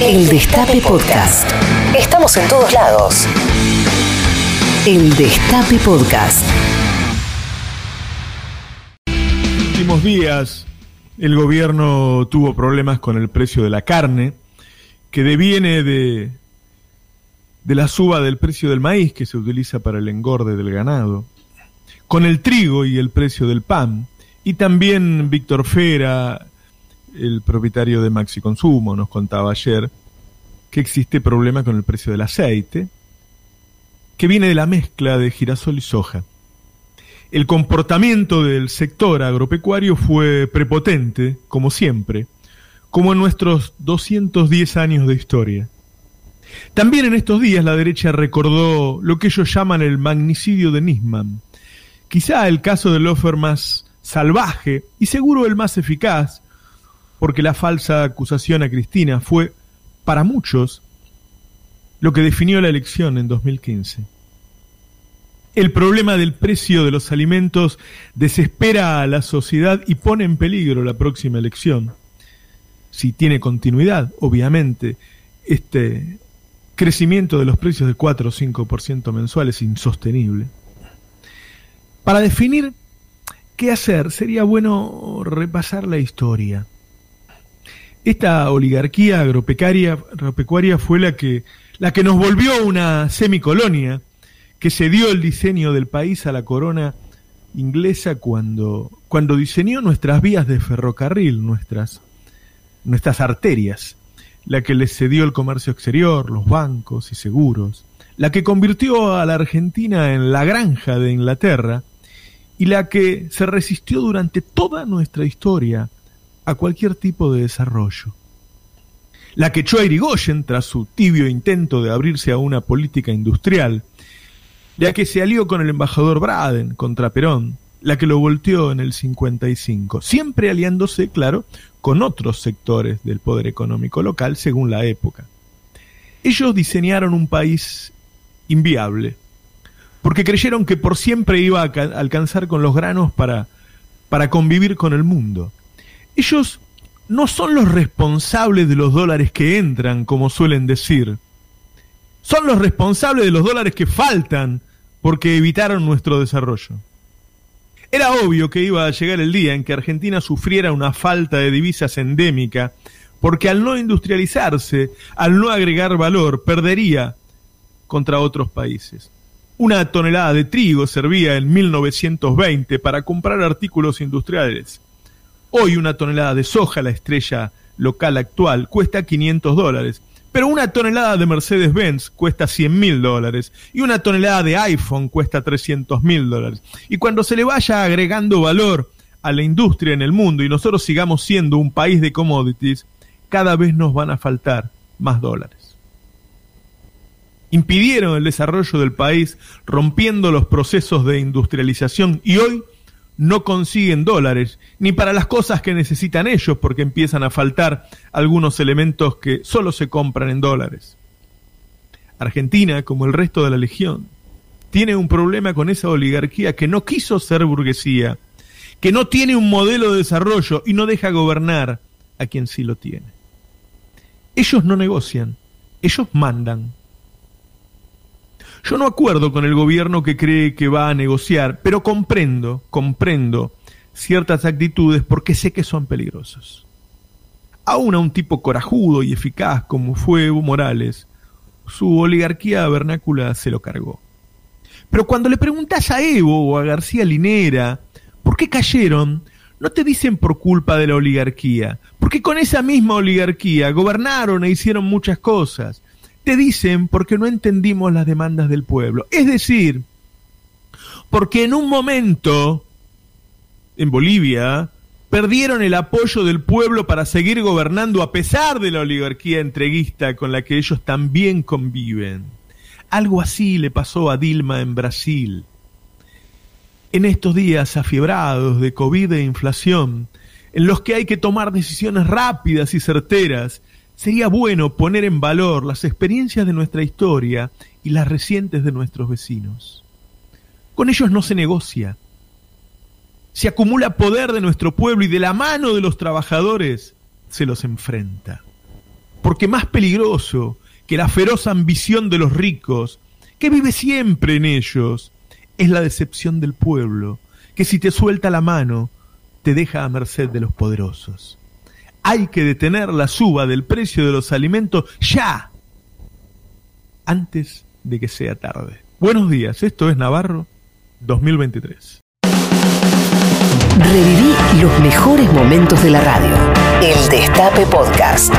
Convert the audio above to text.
El Destape Podcast. Estamos en todos lados. El Destape Podcast. últimos días el gobierno tuvo problemas con el precio de la carne, que deviene de, de la suba del precio del maíz que se utiliza para el engorde del ganado, con el trigo y el precio del pan, y también Víctor Fera, el propietario de Maxi Consumo, nos contaba ayer que existe problema con el precio del aceite, que viene de la mezcla de girasol y soja. El comportamiento del sector agropecuario fue prepotente, como siempre, como en nuestros 210 años de historia. También en estos días la derecha recordó lo que ellos llaman el magnicidio de Nisman, quizá el caso del offer más salvaje y seguro el más eficaz, porque la falsa acusación a Cristina fue, para muchos, lo que definió la elección en 2015. El problema del precio de los alimentos desespera a la sociedad y pone en peligro la próxima elección. Si tiene continuidad, obviamente, este crecimiento de los precios de 4 o 5% mensual es insostenible. Para definir qué hacer, sería bueno repasar la historia. Esta oligarquía agropecuaria, agropecuaria fue la que, la que nos volvió una semicolonia, que se dio el diseño del país a la corona inglesa cuando, cuando diseñó nuestras vías de ferrocarril, nuestras, nuestras arterias, la que les cedió el comercio exterior, los bancos y seguros, la que convirtió a la Argentina en la granja de Inglaterra y la que se resistió durante toda nuestra historia a cualquier tipo de desarrollo. La que echó a Irigoyen tras su tibio intento de abrirse a una política industrial, la que se alió con el embajador Braden contra Perón, la que lo volteó en el 55, siempre aliándose, claro, con otros sectores del poder económico local según la época. Ellos diseñaron un país inviable, porque creyeron que por siempre iba a alcanzar con los granos para, para convivir con el mundo. Ellos no son los responsables de los dólares que entran, como suelen decir. Son los responsables de los dólares que faltan porque evitaron nuestro desarrollo. Era obvio que iba a llegar el día en que Argentina sufriera una falta de divisas endémica, porque al no industrializarse, al no agregar valor, perdería contra otros países. Una tonelada de trigo servía en 1920 para comprar artículos industriales. Hoy una tonelada de soja, la estrella local actual, cuesta 500 dólares. Pero una tonelada de Mercedes-Benz cuesta 100 mil dólares y una tonelada de iPhone cuesta 300 mil dólares. Y cuando se le vaya agregando valor a la industria en el mundo y nosotros sigamos siendo un país de commodities, cada vez nos van a faltar más dólares. Impidieron el desarrollo del país rompiendo los procesos de industrialización y hoy no consiguen dólares, ni para las cosas que necesitan ellos, porque empiezan a faltar algunos elementos que solo se compran en dólares. Argentina, como el resto de la Legión, tiene un problema con esa oligarquía que no quiso ser burguesía, que no tiene un modelo de desarrollo y no deja gobernar a quien sí lo tiene. Ellos no negocian, ellos mandan. Yo no acuerdo con el gobierno que cree que va a negociar, pero comprendo, comprendo ciertas actitudes porque sé que son peligrosas. Aún a un tipo corajudo y eficaz como fue Evo Morales, su oligarquía vernácula se lo cargó. Pero cuando le preguntas a Evo o a García Linera por qué cayeron, no te dicen por culpa de la oligarquía, porque con esa misma oligarquía gobernaron e hicieron muchas cosas te dicen porque no entendimos las demandas del pueblo. Es decir, porque en un momento en Bolivia perdieron el apoyo del pueblo para seguir gobernando a pesar de la oligarquía entreguista con la que ellos también conviven. Algo así le pasó a Dilma en Brasil. En estos días afiebrados de COVID e inflación, en los que hay que tomar decisiones rápidas y certeras, sería bueno poner en valor las experiencias de nuestra historia y las recientes de nuestros vecinos. Con ellos no se negocia. Se acumula poder de nuestro pueblo y de la mano de los trabajadores se los enfrenta. Porque más peligroso que la feroz ambición de los ricos, que vive siempre en ellos, es la decepción del pueblo, que si te suelta la mano, te deja a merced de los poderosos. Hay que detener la suba del precio de los alimentos ya, antes de que sea tarde. Buenos días, esto es Navarro 2023. Reviví los mejores momentos de la radio. El Destape Podcast.